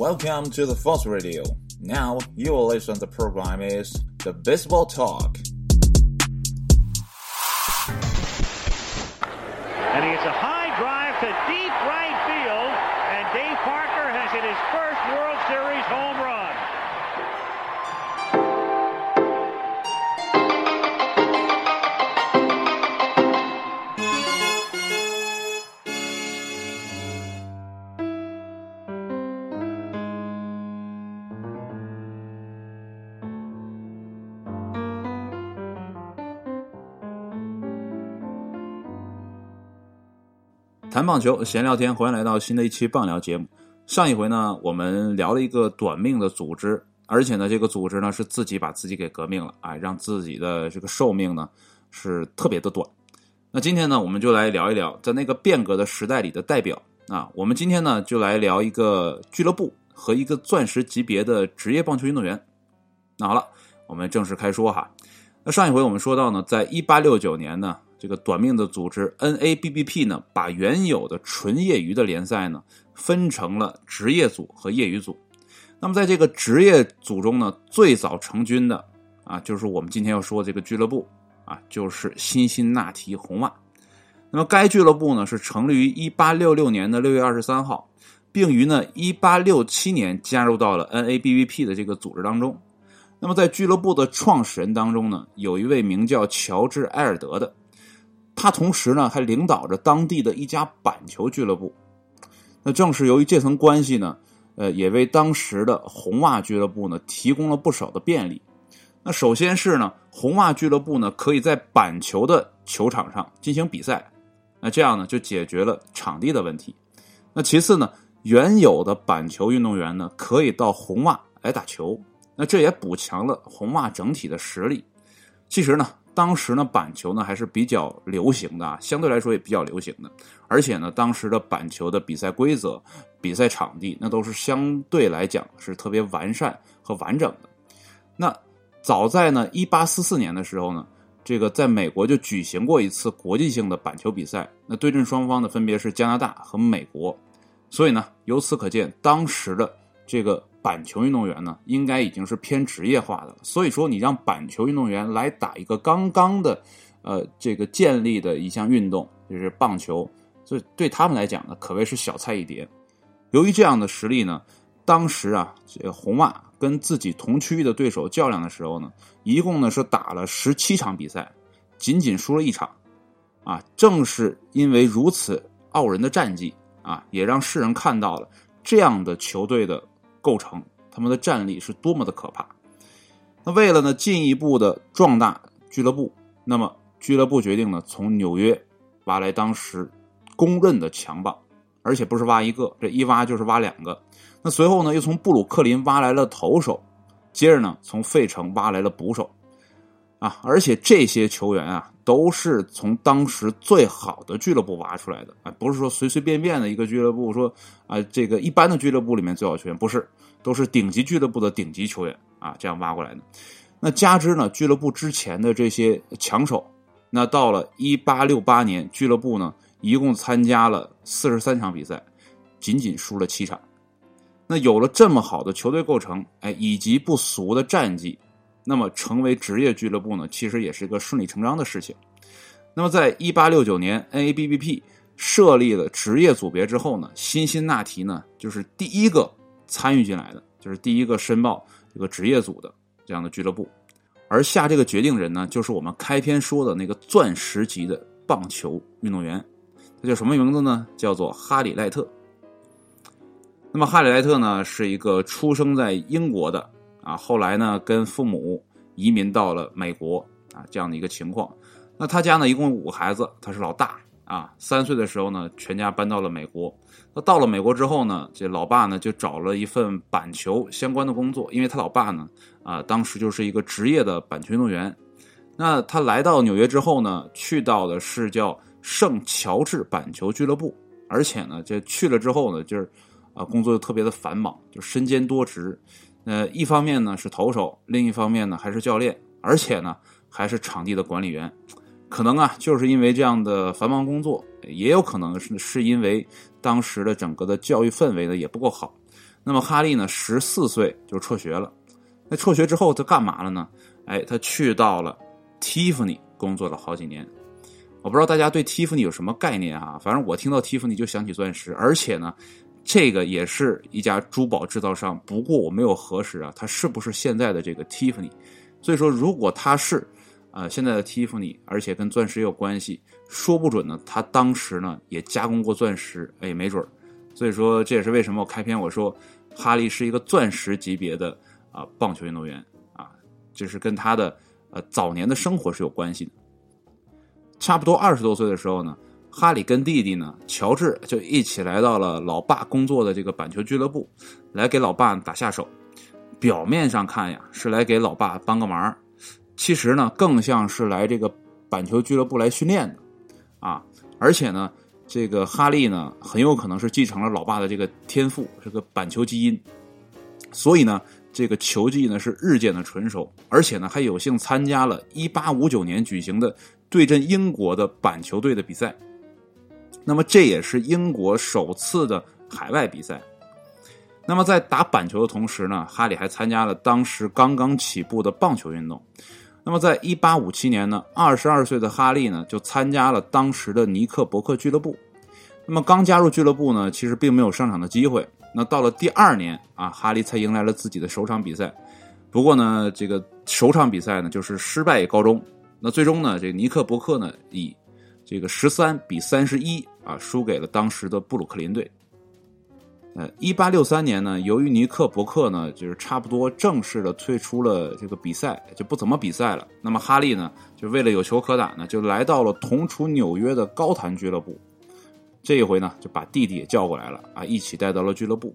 Welcome to the Force Radio. Now you will listen to the program is the Baseball Talk. And he a high 谈棒球，闲聊天，欢迎来到新的一期棒聊节目。上一回呢，我们聊了一个短命的组织，而且呢，这个组织呢是自己把自己给革命了，哎，让自己的这个寿命呢是特别的短。那今天呢，我们就来聊一聊在那个变革的时代里的代表啊。我们今天呢就来聊一个俱乐部和一个钻石级别的职业棒球运动员。那好了，我们正式开说哈。那上一回我们说到呢，在一八六九年呢。这个短命的组织 NABBP 呢，把原有的纯业余的联赛呢，分成了职业组和业余组。那么在这个职业组中呢，最早成军的啊，就是我们今天要说这个俱乐部啊，就是辛辛那提红袜。那么该俱乐部呢，是成立于1866年的6月23号，并于呢1867年加入到了 NABBP 的这个组织当中。那么在俱乐部的创始人当中呢，有一位名叫乔治·埃尔德的。他同时呢，还领导着当地的一家板球俱乐部。那正是由于这层关系呢，呃，也为当时的红袜俱乐部呢提供了不少的便利。那首先是呢，红袜俱乐部呢可以在板球的球场上进行比赛，那这样呢就解决了场地的问题。那其次呢，原有的板球运动员呢可以到红袜来打球，那这也补强了红袜整体的实力。其实呢。当时呢，板球呢还是比较流行的，相对来说也比较流行的。而且呢，当时的板球的比赛规则、比赛场地，那都是相对来讲是特别完善和完整的。那早在呢一八四四年的时候呢，这个在美国就举行过一次国际性的板球比赛，那对阵双方呢分别是加拿大和美国。所以呢，由此可见，当时的这个。板球运动员呢，应该已经是偏职业化的了。所以说，你让板球运动员来打一个刚刚的，呃，这个建立的一项运动，就是棒球，所以对他们来讲呢，可谓是小菜一碟。由于这样的实力呢，当时啊，这个红袜跟自己同区域的对手较量的时候呢，一共呢是打了十七场比赛，仅仅输了一场。啊，正是因为如此傲人的战绩啊，也让世人看到了这样的球队的。构成他们的战力是多么的可怕。那为了呢进一步的壮大俱乐部，那么俱乐部决定呢从纽约挖来当时公认的强棒，而且不是挖一个，这一挖就是挖两个。那随后呢又从布鲁克林挖来了投手，接着呢从费城挖来了捕手。啊，而且这些球员啊，都是从当时最好的俱乐部挖出来的啊，不是说随随便便的一个俱乐部说啊，这个一般的俱乐部里面最好球员不是，都是顶级俱乐部的顶级球员啊，这样挖过来的。那加之呢，俱乐部之前的这些强手，那到了一八六八年，俱乐部呢一共参加了四十三场比赛，仅仅输了七场。那有了这么好的球队构成，哎，以及不俗的战绩。那么，成为职业俱乐部呢，其实也是一个顺理成章的事情。那么，在一八六九年，NABBP 设立了职业组别之后呢，辛辛那提呢就是第一个参与进来的，就是第一个申报这个职业组的这样的俱乐部。而下这个决定人呢，就是我们开篇说的那个钻石级的棒球运动员，他叫什么名字呢？叫做哈里赖特。那么，哈里赖特呢，是一个出生在英国的。啊，后来呢，跟父母移民到了美国啊，这样的一个情况。那他家呢，一共五个孩子，他是老大啊。三岁的时候呢，全家搬到了美国。那到了美国之后呢，这老爸呢就找了一份板球相关的工作，因为他老爸呢啊，当时就是一个职业的板球运动员。那他来到纽约之后呢，去到的是叫圣乔治板球俱乐部，而且呢，这去了之后呢，就是啊，工作又特别的繁忙，就身兼多职。呃，一方面呢是投手，另一方面呢还是教练，而且呢还是场地的管理员。可能啊，就是因为这样的繁忙工作，也有可能是是因为当时的整个的教育氛围呢也不够好。那么哈利呢，十四岁就辍学了。那辍学之后，他干嘛了呢？哎，他去到了 Tiffany 工作了好几年。我不知道大家对 Tiffany 有什么概念啊？反正我听到 Tiffany 就想起钻石，而且呢，这个也是一家珠宝制造商。不过我没有核实啊，它是不是现在的这个 Tiffany？所以说，如果它是，呃，现在的 Tiffany，而且跟钻石也有关系，说不准呢，他当时呢也加工过钻石，哎，没准儿所以说，这也是为什么我开篇我说哈利是一个钻石级别的。啊，棒球运动员啊，这是跟他的呃早年的生活是有关系的。差不多二十多岁的时候呢，哈里跟弟弟呢乔治就一起来到了老爸工作的这个板球俱乐部，来给老爸打下手。表面上看呀是来给老爸帮个忙，其实呢更像是来这个板球俱乐部来训练的啊。而且呢，这个哈利呢很有可能是继承了老爸的这个天赋，这个板球基因，所以呢。这个球技呢是日渐的纯熟，而且呢还有幸参加了1859年举行的对阵英国的板球队的比赛。那么这也是英国首次的海外比赛。那么在打板球的同时呢，哈里还参加了当时刚刚起步的棒球运动。那么在1857年呢，22岁的哈利呢就参加了当时的尼克伯克俱乐部。那么刚加入俱乐部呢，其实并没有上场的机会。那到了第二年啊，哈利才迎来了自己的首场比赛。不过呢，这个首场比赛呢，就是失败告终。那最终呢，这尼克伯克呢，以这个十三比三十一啊，输给了当时的布鲁克林队。呃，一八六三年呢，由于尼克伯克呢，就是差不多正式的退出了这个比赛，就不怎么比赛了。那么哈利呢，就为了有球可打呢，就来到了同处纽约的高谭俱乐部。这一回呢，就把弟弟也叫过来了啊，一起带到了俱乐部。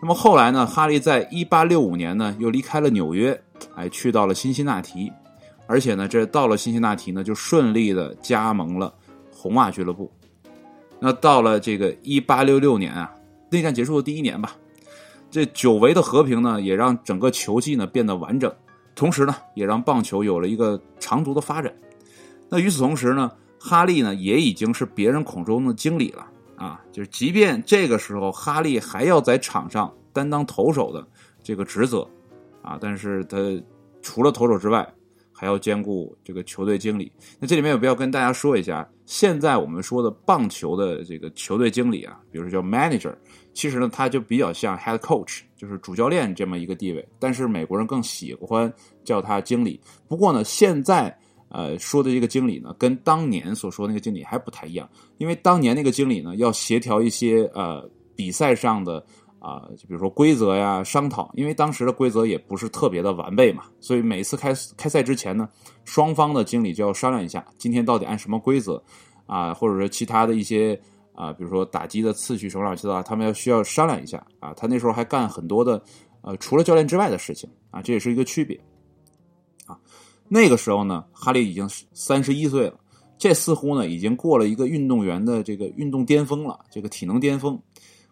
那么后来呢，哈利在一八六五年呢，又离开了纽约，哎，去到了辛辛那提，而且呢，这到了辛辛那提呢，就顺利的加盟了红袜俱乐部。那到了这个一八六六年啊，内战结束的第一年吧，这久违的和平呢，也让整个球技呢变得完整，同时呢，也让棒球有了一个长足的发展。那与此同时呢。哈利呢，也已经是别人口中的经理了啊！就是即便这个时候，哈利还要在场上担当投手的这个职责啊，但是他除了投手之外，还要兼顾这个球队经理。那这里面有必要跟大家说一下，现在我们说的棒球的这个球队经理啊，比如说叫 manager，其实呢，他就比较像 head coach，就是主教练这么一个地位，但是美国人更喜欢叫他经理。不过呢，现在。呃，说的这个经理呢，跟当年所说那个经理还不太一样，因为当年那个经理呢，要协调一些呃比赛上的啊，就比如说规则呀，商讨，因为当时的规则也不是特别的完备嘛，所以每次开开赛之前呢，双方的经理就要商量一下，今天到底按什么规则啊，或者说其他的一些啊，比如说打击的次序什么乱七八糟，他们要需要商量一下啊。他那时候还干很多的呃，除了教练之外的事情啊，这也是一个区别啊。那个时候呢，哈利已经三十一岁了，这似乎呢已经过了一个运动员的这个运动巅峰了，这个体能巅峰。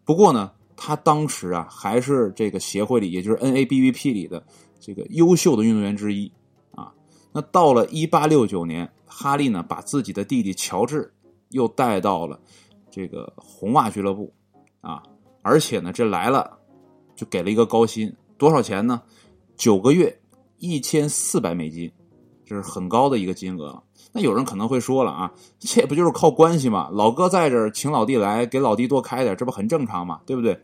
不过呢，他当时啊还是这个协会里，也就是 NABVP 里的这个优秀的运动员之一啊。那到了一八六九年，哈利呢把自己的弟弟乔治又带到了这个红袜俱乐部啊，而且呢这来了就给了一个高薪，多少钱呢？九个月，一千四百美金。这是很高的一个金额了，那有人可能会说了啊，这不就是靠关系吗？老哥在这儿，请老弟来，给老弟多开点，这不很正常吗？对不对？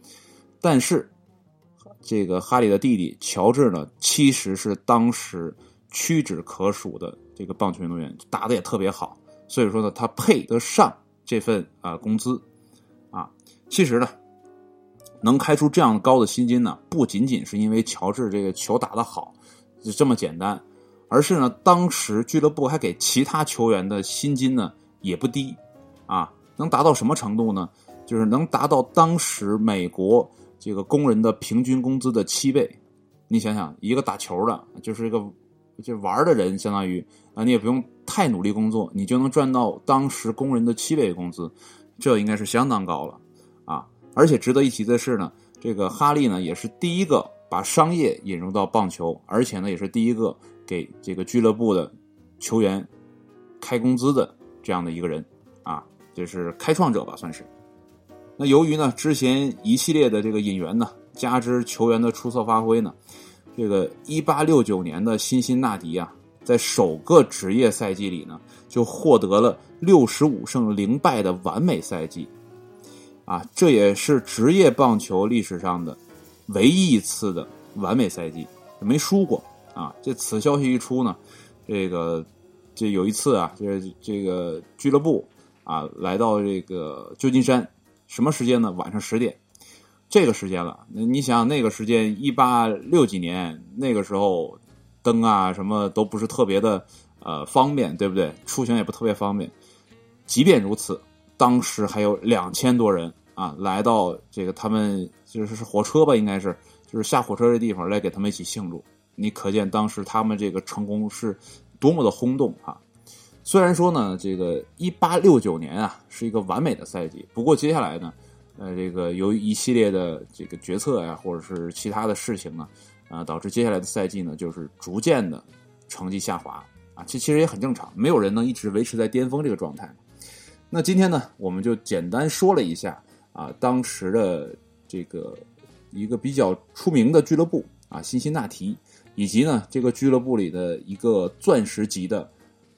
但是，这个哈利的弟弟乔治呢，其实是当时屈指可数的这个棒球运动员，打的也特别好，所以说呢，他配得上这份啊工资啊。其实呢，能开出这样高的薪金呢，不仅仅是因为乔治这个球打得好，就这么简单。而是呢，当时俱乐部还给其他球员的薪金呢也不低，啊，能达到什么程度呢？就是能达到当时美国这个工人的平均工资的七倍。你想想，一个打球的，就是一个就玩的人，相当于啊，你也不用太努力工作，你就能赚到当时工人的七倍工资，这应该是相当高了啊！而且值得一提的是呢，这个哈利呢也是第一个把商业引入到棒球，而且呢也是第一个。给这个俱乐部的球员开工资的这样的一个人啊，就是开创者吧，算是。那由于呢之前一系列的这个引援呢，加之球员的出色发挥呢，这个一八六九年的辛辛那提啊，在首个职业赛季里呢，就获得了六十五胜零败的完美赛季，啊，这也是职业棒球历史上的唯一一次的完美赛季，没输过啊。这此消息一出呢，这个这有一次啊，这这个俱乐部啊来到这个旧金山，什么时间呢？晚上十点。这个时间了，那你想那个时间，一八六几年那个时候，灯啊什么都不是特别的呃方便，对不对？出行也不特别方便。即便如此，当时还有两千多人啊来到这个他们就是是火车吧，应该是就是下火车这地方来给他们一起庆祝。你可见当时他们这个成功是多么的轰动啊！虽然说呢，这个一八六九年啊是一个完美的赛季，不过接下来呢。呃，这个由于一系列的这个决策呀，或者是其他的事情呢，啊，导致接下来的赛季呢，就是逐渐的成绩下滑啊。这其实也很正常，没有人能一直维持在巅峰这个状态。那今天呢，我们就简单说了一下啊，当时的这个一个比较出名的俱乐部啊，辛辛那提，以及呢这个俱乐部里的一个钻石级的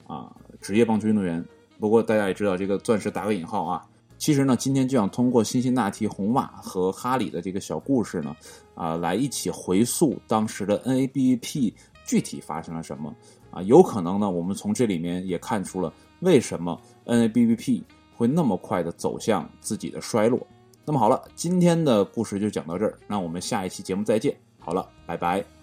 啊职业棒球运动员。不过大家也知道，这个钻石打个引号啊。其实呢，今天就想通过辛辛那提红袜和哈里的这个小故事呢，啊，来一起回溯当时的 NABP 具体发生了什么啊？有可能呢，我们从这里面也看出了为什么 NABP 会那么快的走向自己的衰落。那么好了，今天的故事就讲到这儿，那我们下一期节目再见。好了，拜拜。